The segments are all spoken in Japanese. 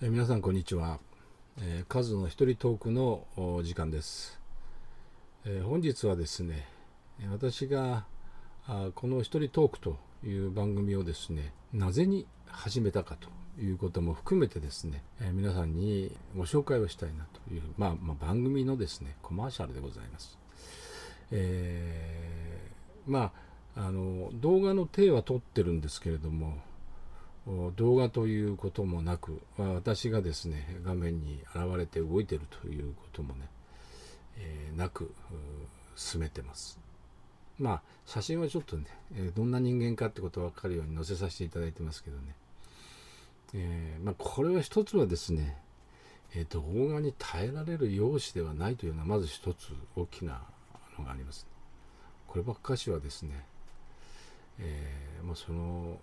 え皆さんこんにちは、えー、カズの一人トークの時間です、えー、本日はですね私があこの一人トークという番組をですねなぜに始めたかということも含めてですね、えー、皆さんにご紹介をしたいなという、まあ、まあ、番組のですねコマーシャルでございます、えまああの動画の手は撮ってるんですけれども動画ということもなく私がですね画面に現れて動いてるということもね、えー、なく進めてます。まあ写真はちょっとね、えどんな人間かってことが分かるように載せさせていただいてますけどね、えー、まあ、これは一つはですね、えー、動画に耐えられる容姿ではないというのはまず一つ大きなのがあります、こればっかしはですね、えー、まあ、その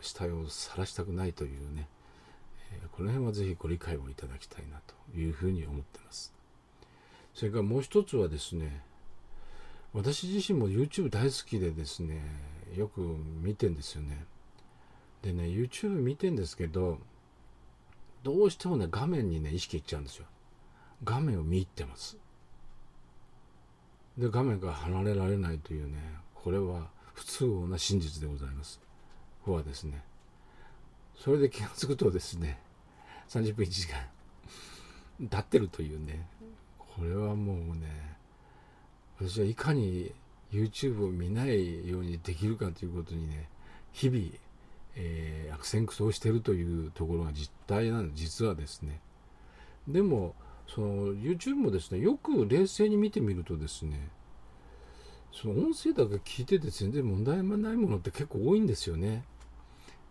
死体を晒したくないというね、えこの辺はぜひご理解をいただきたいなというふうに思ってます。それからもう一つはですね、私自身も YouTube 大好きでですね、よく見てんですよね。でね、YouTube 見てんですけど、どうしてもね、画面にね、意識いっちゃうんですよ。画面を見入ってます。で、画面から離れられないというね、これは不都合な真実でございます。はですねそれで気が付くとですね30分1時間経ってるというねこれはもうね私はいかに YouTube を見ないようにできるかということにね日々、えー、悪戦苦闘してるというところが実態なんで実はですねでもその YouTube もですねよく冷静に見てみるとですねその音声だけ聞いてて全然問題もないものって結構多いんですよね。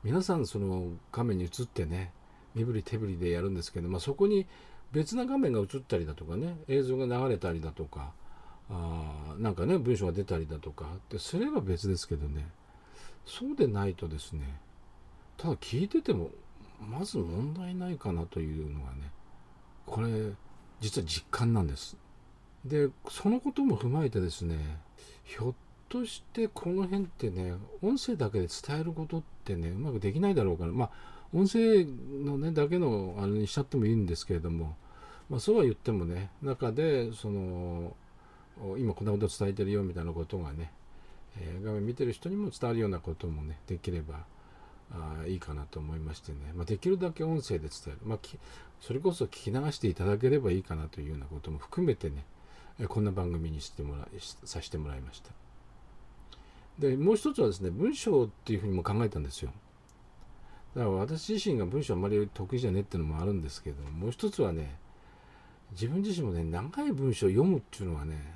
皆さんその画面に映ってね身振り手振りでやるんですけど、まあ、そこに別な画面が映ったりだとかね映像が流れたりだとかあなんかね文章が出たりだとかってすれば別ですけどねそうでないとですねただ聞いててもまず問題ないかなというのがねこれ実は実感なんですでそのことも踏まえてですねひょっとしてこの辺ってね音声だけで伝えることってねうまくできないだろうからまあ音声のねだけのあれにしちゃってもいいんですけれども、まあ、そうは言ってもね中でその今こんなこと伝えてるよみたいなことがね、えー、画面見てる人にも伝わるようなこともねできればあいいかなと思いましてね、まあ、できるだけ音声で伝える、まあ、それこそ聞き流していただければいいかなというようなことも含めてねこんな番組にしてもらさせてもらいました。でもう一つはですね文章っていうふうにも考えたんですよ。だから私自身が文章あまり得意じゃねっていうのもあるんですけどもう一つはね自分自身もね長い文章を読むっていうのはね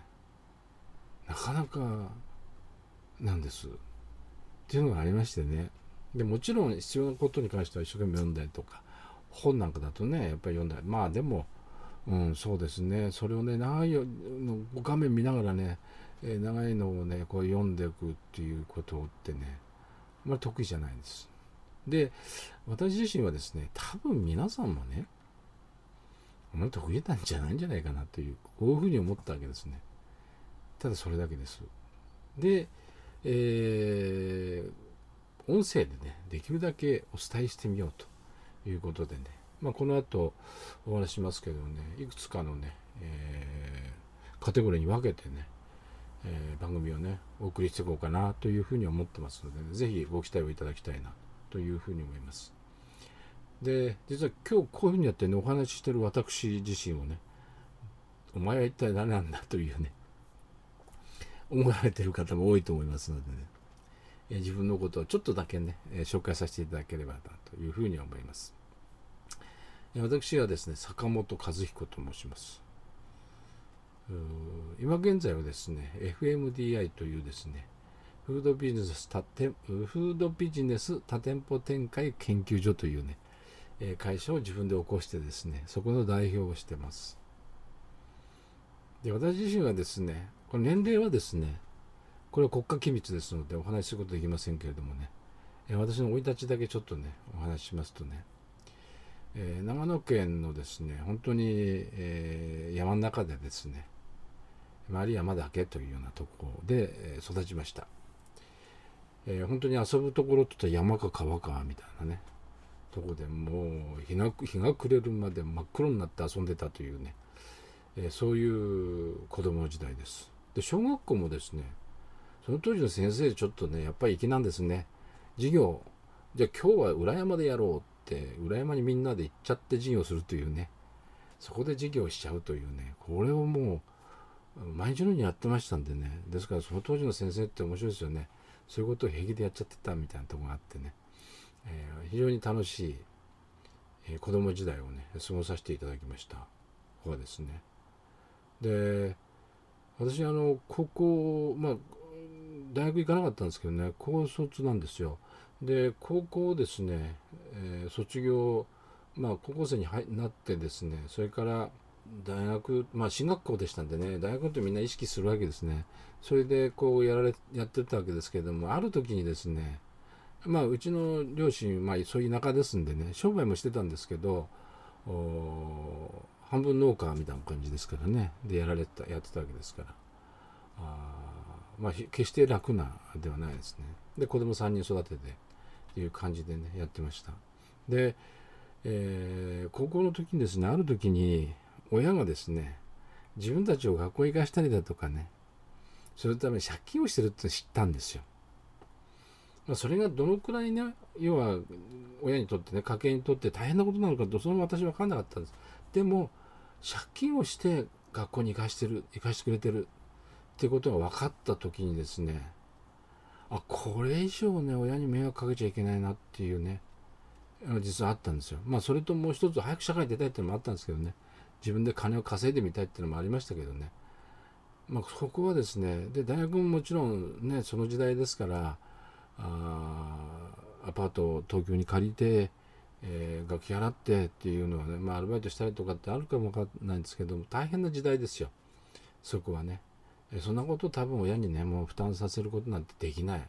なかなかなんです。っていうのがありましてね。でもちろん必要なことに関しては一生懸命読んだりとか本なんかだとねやっぱり読んだり。まあでもうんそうですねそれをね長いの画面見ながらねえ長いのをねこう読んでいくっていうことってねあまり得意じゃないんです。で私自身はですね多分皆さんもねあまり得意なんじゃないんじゃないかなというこういうふうに思ったわけですね。ただそれだけです。で、えー、音声でねできるだけお伝えしてみようということでねまあ、この後お話しますけどねいくつかのね、えー、カテゴリーに分けてねえー、番組をねお送りしていこうかなというふうに思ってますので、ね、ぜひご期待をいただきたいなというふうに思います。で実は今日こういうふうにやってねお話ししてる私自身をねお前は一体何なんだというね思われてる方も多いと思いますのでね、自分のことをちょっとだけね、紹介させていただければなというふうに思います。私はですね坂本和彦と申します。今現在はですね FMDI というですねフードビジネス多店フードビジネス多店舗展開研究所というね会社を自分で起こしてですねそこの代表をしてます。で私自身はですねこの年齢はですねこれは国家機密ですのでお話しすることできませんけれどもね私の生い立ちだけちょっとねお話ししますとねえー、長野県のですね本当に、えー、山の中でですね周り山だけというようなところで育ちました、えー、本当に遊ぶところって言ったら山か川かみたいなねとこでもう日が日が暮れるまで真っ黒になって遊んでたというね、え、そういう子供の時代です。で小学校もですねその当時の先生ちょっとねやっぱり粋なんですね。授業じゃあ今日は裏山でやろうって裏山にみんなで行っちゃって授業するというね。そこで授業しちゃうというね。これをもう毎日のようにやってましたんでね。ですからその当時の先生って面白いですよね。そういうことを平気でやっちゃってたみたいなとこがあってね、えー、非常に楽しい、えー、子供時代をね過ごさせていただきました。ここですね。で私あの高校まあ大学行かなかったんですけどね。高卒なんですよ。で高校ですね、えー、卒業まあ高校生になってですねそれから大学まあ進学校でしたんでね大学ってみんな意識するわけですね。それでこうやられやってたわけですけどもある時にですねまあうちの両親まあそういう田舎ですんでね商売もしてたんですけど半分農家みたいな感じですからね。でやられたやってたわけですから。あまあ決して楽なではないですね。で子供3人育てていう感じでねやってましたで、えー、高校の時にですねある時に親がですね自分たちを学校行かしたりだとかねそのために借金をしてるって知ったんですよ。ま、それがどのくらいね要は親にとってね家計にとって大変なことなのかとそれも私分かんなかったんです。でも借金をして学校に行かしてる行かしてくれてるってことが分かった時にですねあこれ以上ね親に迷惑かけちゃいけないなっていうね。実はあったんですよ。まあそれともう一つ早く社会に出たいっていうのもあったんですけどね。自分で金を稼いでみたいっていうのもありましたけどね。まあそこはですねで大学ももちろんねその時代ですからあアパートを東京に借りて、えー、学費払ってっていうのはねまあアルバイトしたりとかってあるかもわかんないんですけども大変な時代ですよ。そこはね。そんなこと多分親にねもう負担させることなんてできない。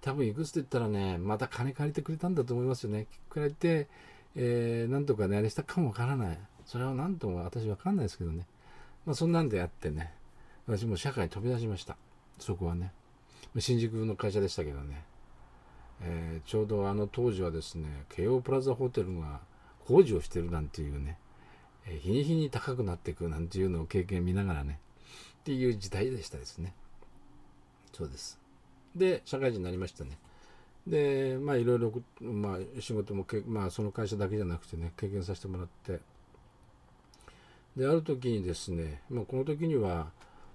多分いくつって言ったらねまた金借りてくれたんだと思いますよね。借りて、えー、なんとかねあれしたかもわからない。それは何とも私わかんないですけどね。まあそんなんであってね。私も社会に飛び出しました。そこはね。新宿の会社でしたけどね、えー、ちょうどあの当時はですね京王プラザホテルが工事をしてるなんていうね、えー、日に日に高くなっていくなんていうのを経験見ながらね。っていう時代でしたですね。そうです。で、社会人になりましたね。で、まあいろいろ、まあ仕事もけ、まあその会社だけじゃなくてね、経験させてもらって、で、ある時にですね、まあこの時には、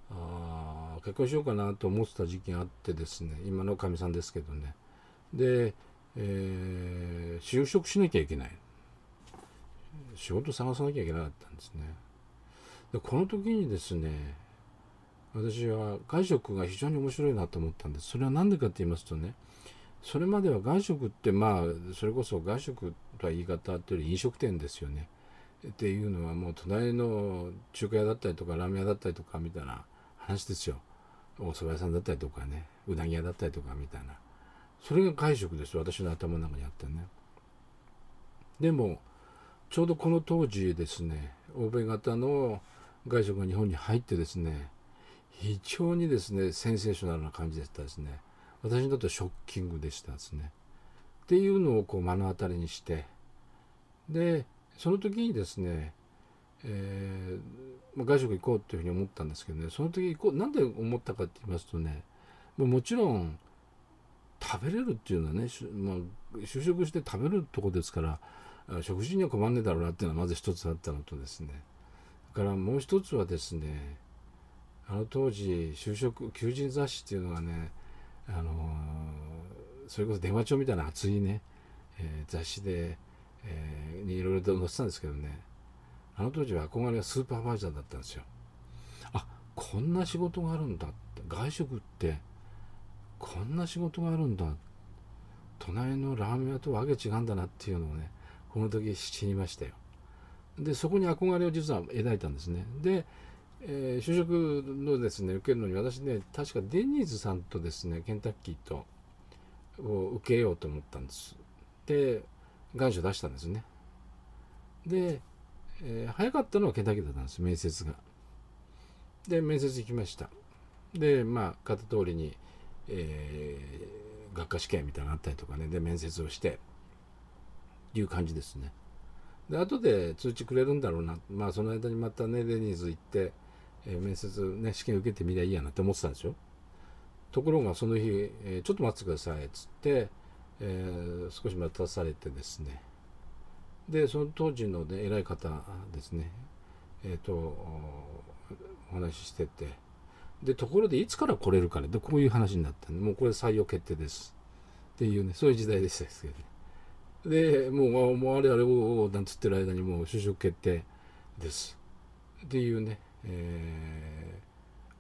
あ結婚しようかなと思ってた時期があってですね、今のかみさんですけどね。で、えー、就職しなきゃいけない。仕事探さなきゃいけなかったんですね。でこの時にですね私は外食が非常に面白いなと思ったんですそれは何でかって言いますとねそれまでは外食ってまあそれこそ外食とは言い方というより飲食店ですよね。っていうのはもう隣の中華屋だったりとかラーメン屋だったりとかみたいな話ですよ。お蕎麦屋さんだったりとかねうなぎ屋だったりとかみたいな。それが外食です私の頭の中にあったね。でもちょうどこの当時ですね欧米型の外食が日本に入ってですね非常にですねセンセーショナルな感じでしたですね。私にとってはショッキングでしたですね。っていうのをこう目の当たりにして。でその時にですね、えー、外食行こうっていうふうに思ったんですけどね。その時行こうなんで思ったかって言いますとねもちろん食べれるっていうのはね、まあ、就職して食べるとこですから食事には困んねえだろうなっていうのはまず一つあったのとですね。だからもう一つはですねあの当時就職求人雑誌っていうのがねあのそれこそ電話帳みたいな熱いね、えー、雑誌で、えー、にいろいろと載ってたんですけどねあの当時は憧れはスーパーバイザーだったんですよ。あこんな仕事があるんだ外食ってこんな仕事があるんだ隣のラーメン屋とわけ違うんだなっていうのをねこの時知りましたよ。でそこに憧れを実は抱いたんですね。でえー、就職のですね受けるのに私ね確かデニーズさんとですねケンタッキーとを受けようと思ったんです。で願書出したんですね。で、えー、早かったのはケンタッキーだったんです面接が。で面接行きました。でまあ片通りに、えー、学科試験みたいなのあったりとかね。で面接をしていう感じですね。で後で通知くれるんだろうな。まあその間にまたねデニーズ行って、えー、面接ね試験受けてみりゃいいやなって思ってたんですよところがその日、えー、ちょっと待ってくださいっつって、えー、少し待たされてですね。でその当時の、ね、偉い方ですね。えっ、とお話ししてて。でところでいつから来れるかね？でこういう話になった。んでもうこれ採用決定です。っていうねそういう時代でしたですけどね。でもうもうあれあれおおなんつってる間にもう就職決定です。っていうね、え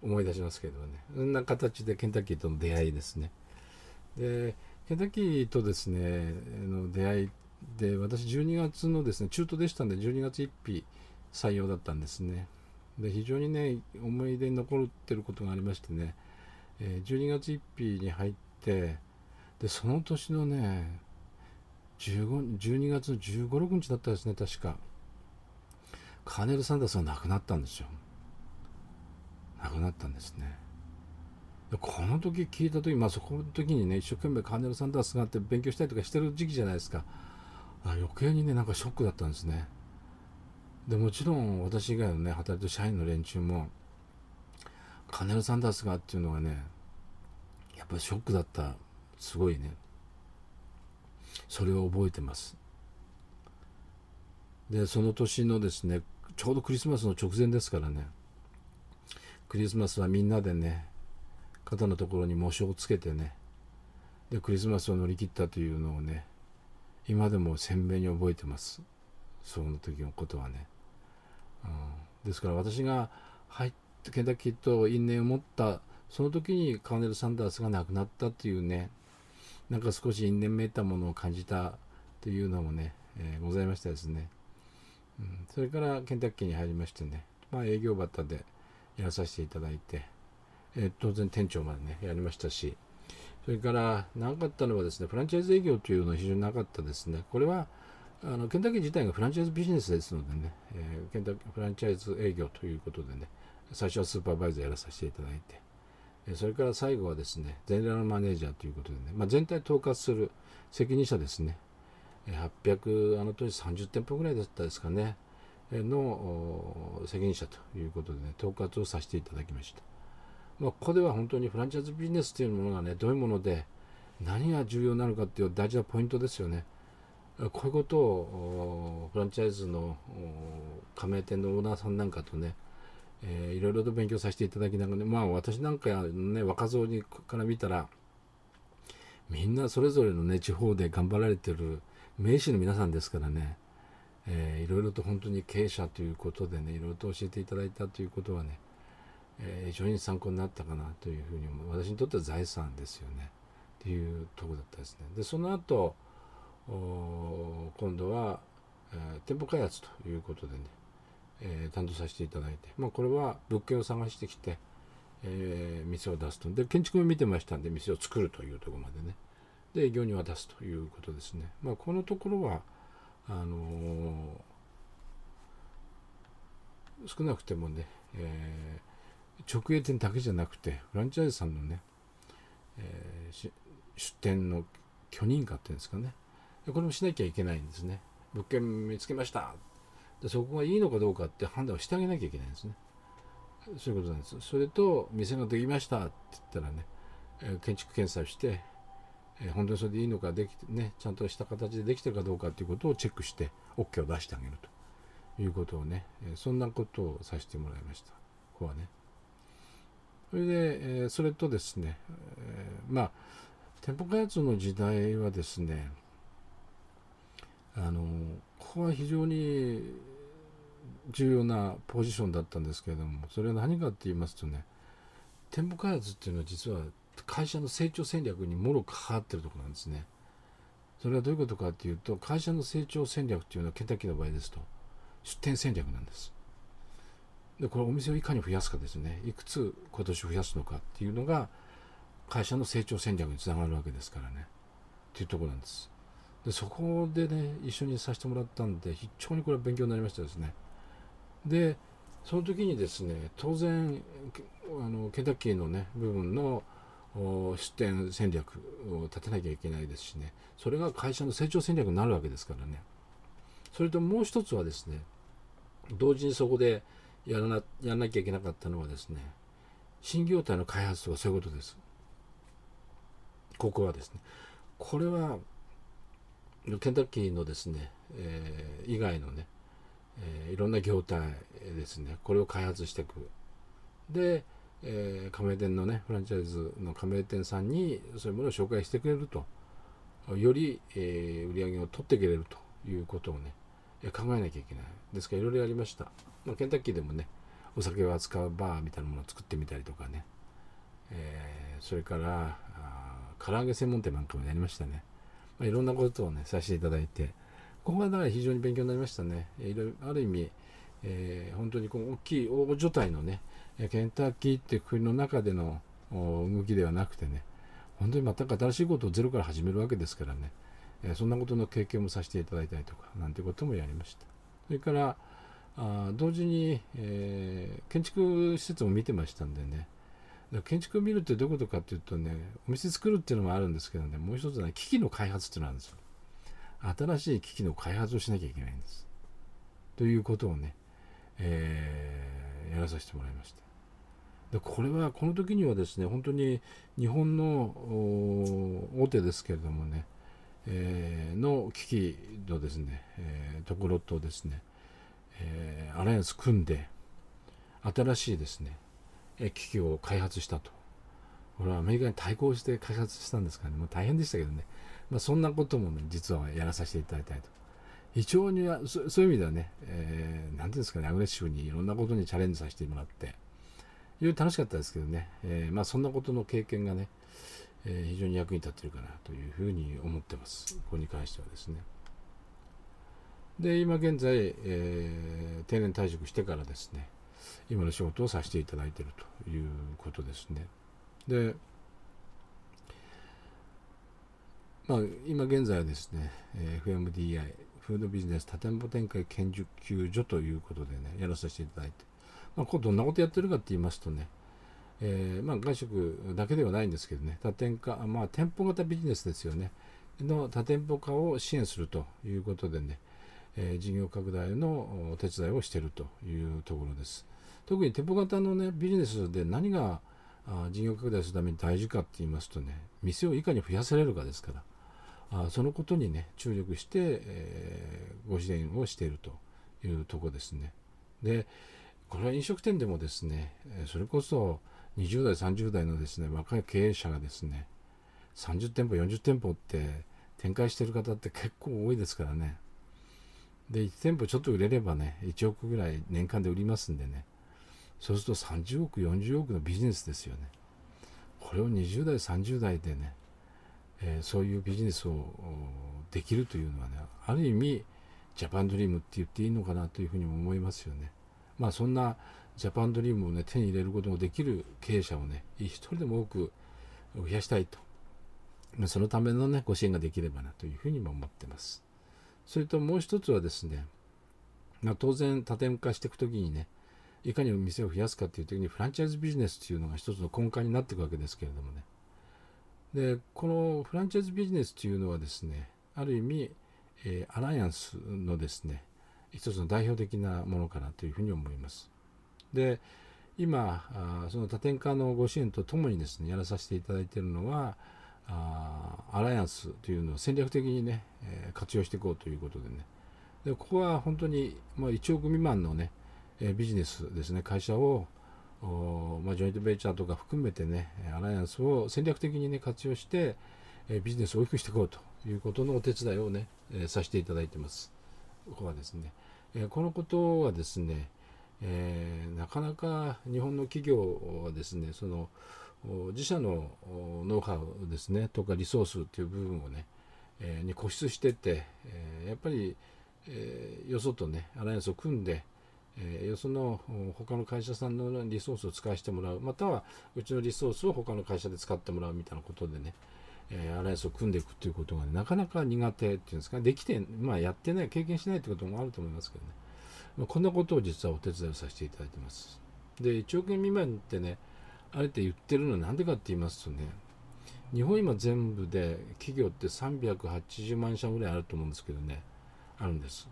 ー、思い出しますけどねそんな形でケンタッキーとの出会いですねでケンタッキーとですねの出会いで私12月のですね中途でしたんで12月1日採用だったんですねで非常にね思い出に残ってることがありましてね、えー、12月1日に入ってでその年のね12月の15、6日だったですね、確か。カーネル・サンダースが亡くなったんですよ。亡くなったんですね。この時聞いた時、まあそこの時にね、一生懸命カーネル・サンダースがって勉強したりとかしてる時期じゃないですか。余計にね、なんかショックだったんですね。で、もちろん私以外のね、働いてる社員の連中も、カーネル・サンダースがっていうのがね、やっぱりショックだった。すごいね。それを覚えてますでその年のですねちょうどクリスマスの直前ですからねクリスマスはみんなでね肩のところに喪章をつけてねでクリスマスを乗り切ったというのをね今でも鮮明に覚えてます。その時のことはね、うん、ですから私が入ってケンタッキーと因縁を持ったその時にカーネル・サンダースが亡くなったっていうねなんか少し因縁めいたものを感じたというのもね、えー、ございましたですね、うん、それからケンタッキーに入りましてね、まあ、営業バッタでやらさせていただいて、え、当然店長までねやりましたし。それからなかったのはですねフランチャイズ営業というのは非常になかったですね。これはあのケンタッキー自体がフランチャイズビジネスですのでね、えー、ケンタッキーフランチャイズ営業ということでね最初はスーパーバイザーやらさせていただいて。えそれから最後はですね、ゼネラルマネージャーということでね、まあ、全体統括する責任者ですね、800、あの当時30店舗ぐらいだったですかね、の責任者ということでね、統括をさせていただきました。まあ、ここでは本当にフランチャイズビジネスというものがね、どういうもので、何が重要なのかっていう大事なポイントですよね。こういうことをフランチャイズの加盟店のオーナーさんなんかとね、えー、いろいろと勉強させていただきながら、ね、まあ私なんかね若造にから見たらみんなそれぞれのね地方で頑張られてる名士の皆さんですからね、えー、いろいろと本当に経営者ということでねいろいろと教えていただいたということはね、えー、非常に参考になったかなというふうに思う。私にとっては財産ですよね。っていうとこだったですね。でその後今度は、えー、店舗開発ということでねえー、担当させていただいて、まあ、これは物件を探してきて、えー、店を出すと。で建築も見てましたんで店を作るというとこまでね。で営業に渡すということですね、まあ、このところはあのー、少なくてもね、えー、直営店だけじゃなくてフランチャイズさんのね、えー、出店の許認可っていうんですかね。これもしなきゃいけないんですね。物件見つけました。でそこがいいのかどうかって判断をしてあげなきゃいけないんですね。そういうことなんです。それと店ができましたって言ったらね、え建築検査をして、え本当にそれでいいのかできてねちゃんとした形でできてるかどうかっていうことをチェックして OK を出してあげると。いうことをね、えそんなことをさせてもらいました。ここはね。それで、えそれとですね、えまあ店舗開発の時代はですねあのここは非常に重要なポジションだったんですけれどもそれは何かって言いますとね店舗開発っていうのは実は会社の成長戦略にもろ関わってるとこなんですね。それはどういうことかっていうと会社の成長戦略っていうのはケンタッキーの場合ですと出店戦略なんです。でこれお店をいかに増やすかですね。いくつ今年増やすのかっていうのが会社の成長戦略につながるわけですからね。っていうとこなんです。でそこでね一緒にさせてもらったんで非常にこれは勉強になりましたですね。でその時にですね当然あのケンタッキーのね部分の出店戦略を立てなきゃいけないですしね。それが会社の成長戦略になるわけですからね。それともう一つはですね同時にそこでやらなやらなきゃいけなかったのはですね新業態の開発とかそういうことです。ここはですね。これはケンタッキーのですね、えー、以外のね、えー、いろんな業態ですね。これを開発していく。で、えー、加盟店のねフランチャイズの加盟店さんにそういうものを紹介してくれると。より、えー、売り上げを取ってくれるということをね考えなきゃいけない。ですからいろいろやりました、まあ、ケンタッキーでもねお酒を扱うバーみたいなものを作ってみたりとかね、えー、それから唐揚げ専門店なんかもやりましたね、まあ、いろんなことをねさせていただいて。ここがだから非常に勉強になりましたね。いろいろある意味、えー、本当にこの大きい大所帯のねケンタッキーって国の中での動きではなくてね本当に全く新しいことをゼロから始めるわけですからね、え、そんなことの経験もさせていただいたりとかなんてこともやりました。それからあ同時に、えー、建築施設も見てましたんでね。建築を見るってどういうことかっていうとねお店作るっていうのもあるんですけどねもう一つは、ね、機器の開発っていうのがあるんですよ。新しい機器の開発をしなきゃいけないんです。ということをね、えー、やらさせてもらいました。でこれはこの時にはですね本当に日本の大手ですけれどもね、えー、の機器のですね、えー、ところとですね、えー、アライアンス組んで新しいですね機器を開発したと。これはアメリカに対抗して開発したんですからね、もう大変でしたけどね、まあ、そんなこともね、実はやらさせていただいたいと。非常にそそういう意味ではね、えー、なんていうんですかね、アグレッシブにいろんなことにチャレンジさせてもらって、非常に楽しかったですけどね、えー、まあそんなことの経験がね、えー、非常に役に立ってるかなというふうに思ってます。ここに関してはですね。で、今現在、えー、定年退職してからですね、今の仕事をさせていただいているということですね。で、まあ、今現在はですね、FMDI、フードビジネス多店舗展開研究所ということでね、やらさせていただいて、まあ、これどんなことやってるかって言いますとね、えー、まあ、外食だけではないんですけどね、多店化、まあ、店舗型ビジネスですよね、の多店舗化を支援するということでね、えー、事業拡大のお手伝いをしているというところです。特に店舗型の、ね、ビジネスで何があ事業拡大するために大事かって言いますとね店をいかに増やせれるかですからあそのことにね注力して、えー、ご支援をしているというとこですねでこれは飲食店でもですねそれこそ20代30代のですね若い経営者がですね30店舗40店舗って展開してる方って結構多いですからね。で1店舗ちょっと売れればね1億ぐらい年間で売りますんでね。そうすると30億40億のビジネスですよね。これを20代30代でね、えー、そういうビジネスをできるというのはねある意味ジャパンドリームって言っていいのかなというふうにも思いますよね。まあそんなジャパンドリームをね手に入れることができる経営者をね一人でも多く増やしたいと。そのためのねご支援ができればなというふうにも思ってます。それともう一つはですね、まあ、当然多点化していくときにねいかに店を増やすかっていう時にフランチャイズビジネスっていうのが一つの根幹になっていくわけですけれどもね。でこのフランチャイズビジネスっていうのはですねある意味、えー、アライアンスのですね一つの代表的なものかなというふうに思いますで今あその多点化のご支援とともにですねやらさせていただいているのはあアライアンスというのを戦略的にね、え、活用していこうということでねでここは本当に、まあ、1億未満のねえビジネスですね会社をまあ、ジョイントベンチャーとか含めてねアライアンスを戦略的にね活用して、えビジネスを大きくしていこうということのお手伝いをね、えさせていただいてます。ここはですね、えこのことはですね、えー、なかなか日本の企業はですねその自社のノウハウですねとかリソースっていう部分をね、えー、に固執してて、えー、やっぱり、えよそとねアライアンスを組んでえ、よその他の会社さんのリソースを使わせてもらうまたはうちのリソースを他の会社で使ってもらうみたいなことでね、えー、アライアンスを組んでいくということが、ね、なかなか苦手っていうんですかできて、まあ、やってない経験しないということもあると思いますけどね、まあ、こんなことを実はお手伝いさせていただいてます。で1億円未満ってねあえて言ってるのは何でかって言いますとね日本今全部で企業って380万社ぐらいあると思うんですけどねあるんです。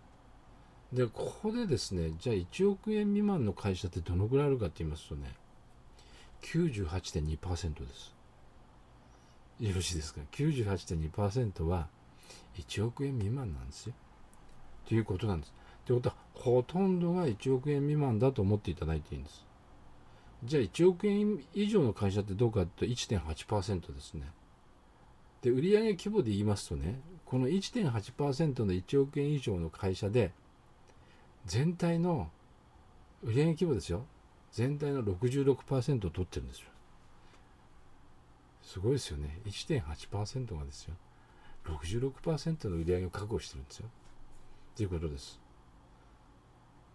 でここでですねじゃあ1億円未満の会社ってどのぐらいあるかって言いますとね98.2%です。よろしいですか？98.2%は1億円未満なんですよ。ということなんです。ということはほとんどが1億円未満だと思っていただいていいんです。じゃあ1億円以上の会社ってどうかって1.8%ですね。で売上規模で言いますとねこの1.8%の1億円以上の会社で全体の売上規模ですよ。全体の66%を取ってるんですよ。すごいですよね。1.8%がですよ。66%の売り上げを確保してるんですよ。ということです。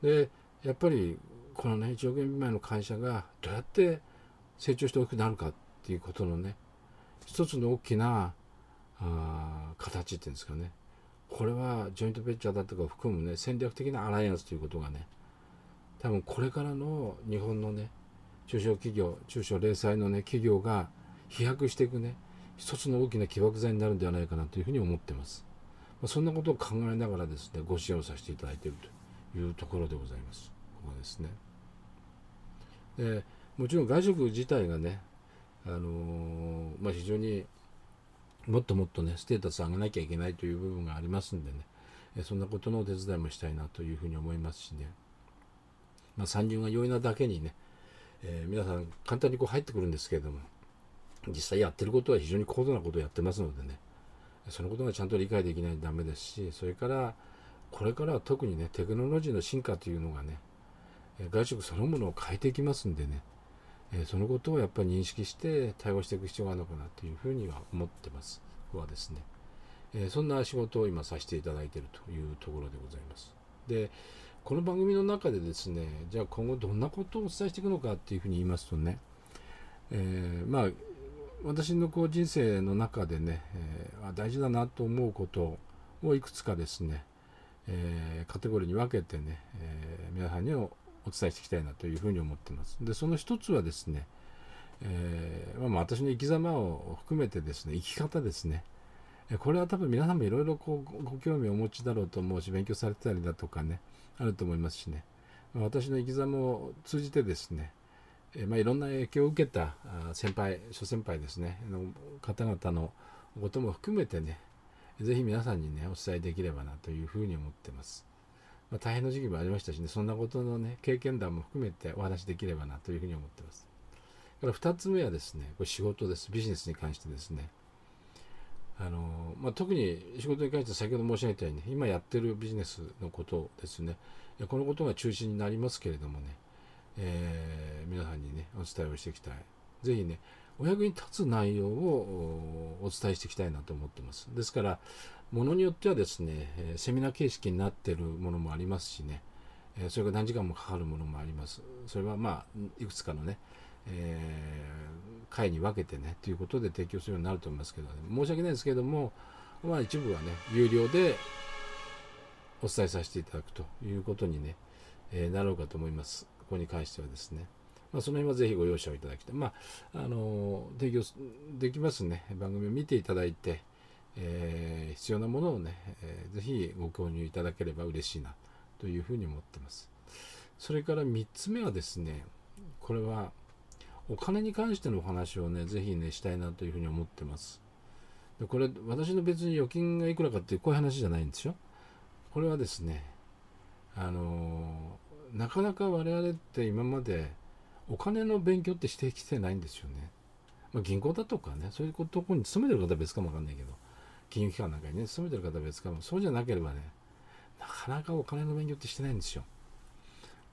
でやっぱりこのね1億円未満の会社がどうやって成長して大きくなるかっていうことのね一つの大きなあ形っていうんですかね。これはジョイントベンチャーだとか含むね戦略的なアライアンスということがね多分これからの日本のね中小企業中小零細のね企業が飛躍していくね。一つの大きな起爆剤になるんではないかなというふうに思ってます、まあ、そんなことを考えながらですねご支援をさせていただいているというところでございます。ここですね。でもちろん外食自体がねあのー、まあ、非常にもっともっとねステータス上げなきゃいけないという部分がありますんでねそんなことのお手伝いもしたいなというふうに思いますしね、まあ、参入が容易なだけにね、えー、皆さん簡単にこう入ってくるんですけれども実際やってることは非常に高度なことをやってますのでね。そのことがちゃんと理解できないとダメですしそれからこれからは特にねテクノロジーの進化というのがね外食そのものを変えていきますんでねそのことをやっぱり認識して対応していく必要があるのかなというふうには思ってます。はですね。そんな仕事を今させていただいているというところでございます。でこの番組の中でですねじゃあ今後どんなことをお伝えしていくのかっていうふうに言いますとね、えー、まあ私のこう人生の中でね、えー、大事だなと思うことをいくつかですね、えー、カテゴリーに分けてね、えー、皆さんにお伝えしていきたいなというふうに思ってます。でその一つはですね、えーまあ、私の生き様を含めてですね生き方ですねこれは多分皆さんもいろいろご興味をお持ちだろうと思うし勉強されてたりだとかねあると思いますしね私の生き様を通じてですねえまあ、いろんな影響を受けた先輩諸先輩ですね。の方々のことも含めてねぜひ皆さんにねお伝えできればなというふうに思ってます、まあ、大変な時期もありましたしねそんなことのね経験談も含めてお話できればなというふうに思ってます。から2つ目はですねこれ仕事です。ビジネスに関してですね。あのまあ、特に仕事に関して先ほど申し上げたように、ね、今やってるビジネスのことですね。このことが中心になりますけれどもねえー、皆さんにね、お伝えをしていきたい。ぜひね、お役に立つ内容をお伝えしていきたいなと思ってます。ですから、ものによってはですね、セミナー形式になってるものもありますしね、それが何時間もかかるものもあります。それはまあ、いくつかのね、えー、会に分けてね、ということで提供するようになると思いますけど、ね、申し訳ないですけども、まあ一部はね、有料でお伝えさせていただくということにね、えー、なろうかと思います。こに関してはですね、まあ、その辺はぜひご容赦をいただきたい。まあ、あの、提供できますね。番組を見ていただいて、えー、必要なものをね、えー、ぜひご購入いただければ嬉しいなというふうに思ってます。それから3つ目はですね、これはお金に関してのお話をね、ぜひね、したいなというふうに思ってます。でこれ、私の別に預金がいくらかっていうこういう話じゃないんですよ。これはですね、あのなかなか我々って今までお金の勉強ってしてきてないんですよね。まあ、銀行だとかね、そういうところに勤めてる方は別かもわかんないけど、金融機関なんかにね、勤めてる方は別かも、そうじゃなければね、なかなかお金の勉強ってしてないんですよ。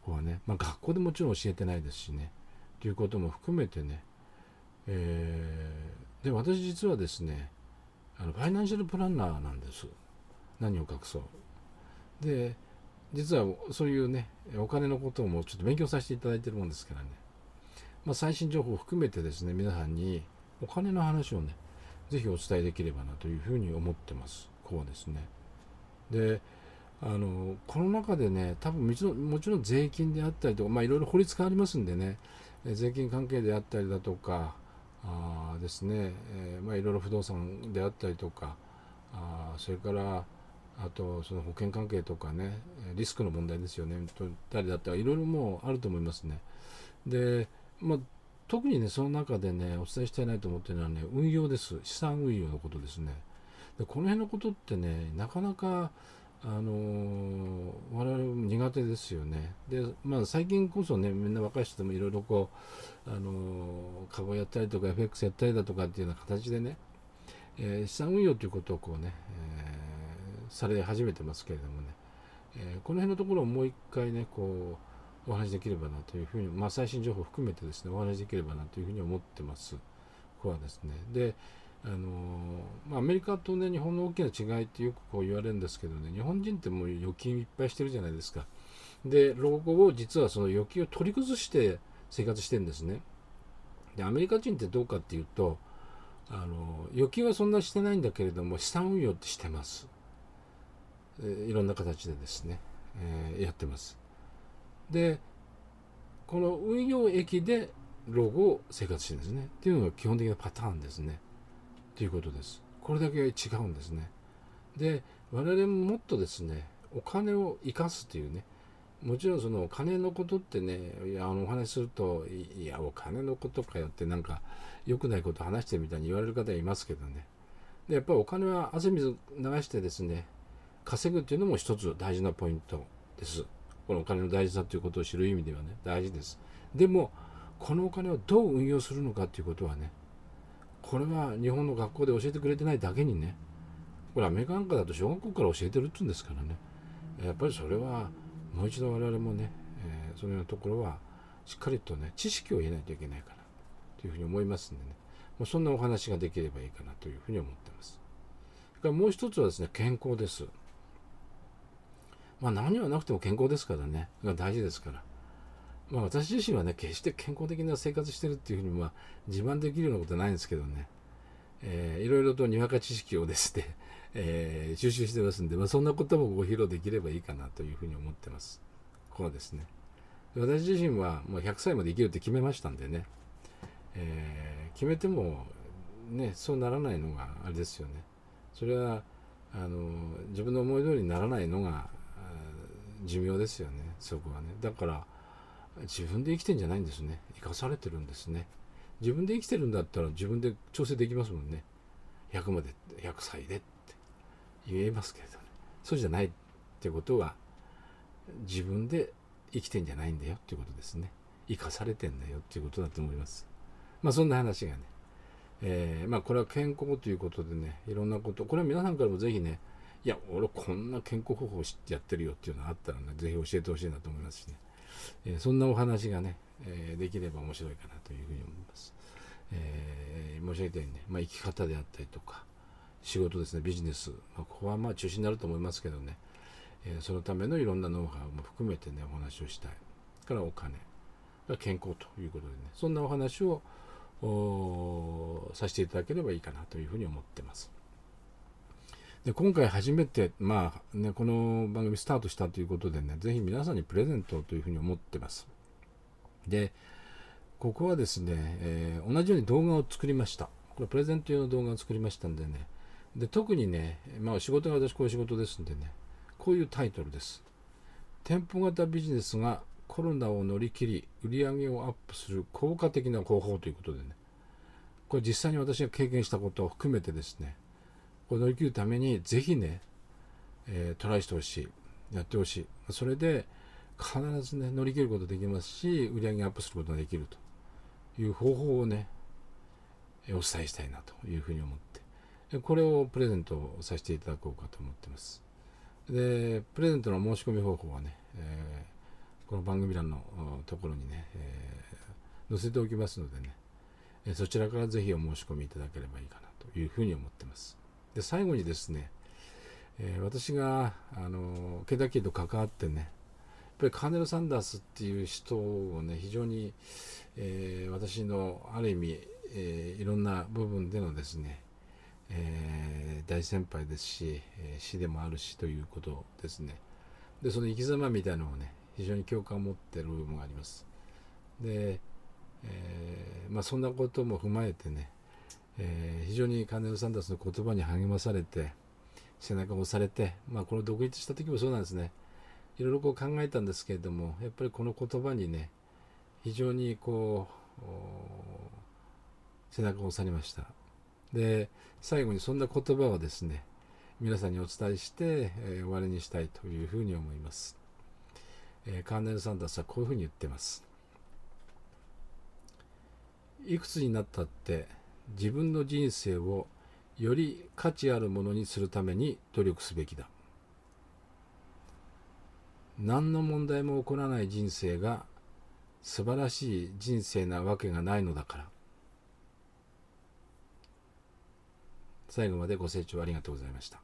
ここはね、まあ、学校でもちろん教えてないですしね、ということも含めてね、えー、で、私実はですね、あのファイナンシャルプランナーなんです。何を隠そう。で、実はそういうね、お金のこともちょっと勉強させていただいてるもんですからね、まあ、最新情報を含めてですね、皆さんにお金の話をね、ぜひお伝えできればなというふうに思ってます。こうですね。で、あの、この中でね、多分もちろんもちろん税金であったりとか、まあいろいろ法律変わりますんでね、税金関係であったりだとか、あですね、えー、まあ、いろいろ不動産であったりとかあそれからあとその保険関係とかねリスクの問題ですよね。とったりだったらいろいろもうあると思いますね。で、まあ、特にねその中でねお伝えしたいなと思ってるのはね運用です。資産運用のことですね。でこの辺のことってねなかなかあのー、我々も苦手ですよね。で、まあ最近こそね、みんな若い人でもいろいろこう、あのー、カゴやったりとか FX やったりだとかっていうような形でね、えー、資産運用ということをこうね、えー、され始めてますけれどもね、え、この辺のところをもう一回ね、こう、お話できればなというふうに、まあ最新情報含めてですね、お話できればなというふうに思ってます。ここはですね。で、あのまあ、アメリカと、ね、日本の大きな違いってよくこう言われるんですけどね日本人ってもう預金いっぱいしてるじゃないですかで老後を実はその預金を取り崩して生活してるんですねでアメリカ人ってどうかっていうとあの預金はそんなしてないんだけれども資産運用ってしてます、いろんな形でですね、え、やってますでこの運用益で老後を生活してるんですねっていうのが基本的なパターンですねということです。これだけ違うんですね。で、我々ももっとですね、お金を生かすというね、もちろんそのお金のことってね、いやあのお話すると、いや、お金のことかよってなんか良くないこと話してみたいに言われる方いますけどね。で、やっぱりお金は汗水流してですね、稼ぐっていうのも一つ大事なポイントです。このお金の大事さということを知る意味ではね、大事です。でも、このお金をどう運用するのかということはね、これは日本の学校で教えてくれてないだけにねこれアメリカなんかだと小学校から教えてるって言うんですからねやっぱりそれはもう一度我々もね、えー、そのようなところはしっかりとね知識を得ないといけないかなというふうに思いますんでねもうそんなお話ができればいいかなというふうに思ってますそれからもう一つはですね健康ですまあ何はなくても健康ですからねが大事ですからまあ私自身はね、決して健康的な生活してるっていうふうにまあ自慢できるようなことはないんですけどね、えー、いろいろとにわか知識をですね、えー、収集してますんで、まあ、そんなこともご披露できればいいかなというふうに思ってます。こうですね。私自身はもう100歳まで生きるって決めましたんでね、えー、決めてもね、そうならないのがあれですよね。それはあの自分の思い通りにならないのが寿命ですよね、そこはね。だから自分で生きてんじゃないんですね。生かされてるんですね。自分で生きてるんだったら自分で調整できますもんね。100まで100歳でって。言えますけれどね。そうじゃないってことは自分で生きてんじゃないんだよ。っていうことですね。生かされてんだよ。っていうことだと思います。まあそんな話がね。えー、まあこれは健康ということでね。いろんなこと。これは皆さんからもぜひねいや俺こんな健康方法をてやってるよっていうのがあったらねぜひ教えてほしいなと思いますしねえー、そんなお話がね、えー、できれば面白いかなというふうに思います。えー、申し上げたようにね、まあ、生き方であったりとか、仕事ですね、ビジネス、まあ、ここはまあ中心になると思いますけどね、え、そのためのいろんなノウハウも含めてね、お話をしたい。からお金、健康ということでね、そんなお話をさせていただければいいかなというふうに思ってます。で今回初めて、まあね、この番組スタートしたということでね、ぜひ皆さんにプレゼントというふうに思ってます。で、ここはですね、えー、同じように動画を作りました。これプレゼント用の動画を作りましたんでね、で特にね、まあ仕事が私こういう仕事ですんでね、こういうタイトルです。店舗型ビジネスがコロナを乗り切り、売り上げをアップする効果的な方法ということでね、これ実際に私が経験したことを含めてですね、これ乗り切るためにぜひね、えー、トライしてほしい。やってほしい。それで必ずね乗り切ることできますし売り上げアップすることができるという方法をねお伝えしたいなというふうに思って。これをプレゼントさせていただこうかと思ってます。でプレゼントの申し込み方法はね、えー、この番組欄のところにね、えー、載せておきますのでねそちらからぜひお申し込みいただければいいかなというふうに思ってます。で最後にですね、えー、私があのケダキと関わってねやっぱりカーネル・サンダースっていう人をね非常に、えー、私のある意味、えー、いろんな部分でのですね、え大先輩ですし、え師でもあるしということですね。でその生き様みたいなのをね非常に共感を持ってる部分があります。でえまあ、そんなことも踏まえてね、えー非常にカーネル・サンダースの言葉に励まされて背中を押されて、まあ、この独立した時もそうなんですね。いろいろこう考えたんですけれどもやっぱりこの言葉にね非常にこう背中を押されました。で最後にそんな言葉をですね皆さんにお伝えして、えー終わりにしたいというふうに思います、えーカーネル・サンダースはこういうふうに言ってます。いくつになったって自分の人生をより価値あるものにするために努力すべきだ。何の問題も起こらない人生が素晴らしい人生なわけがないのだから。最後までご清聴ありがとうございました。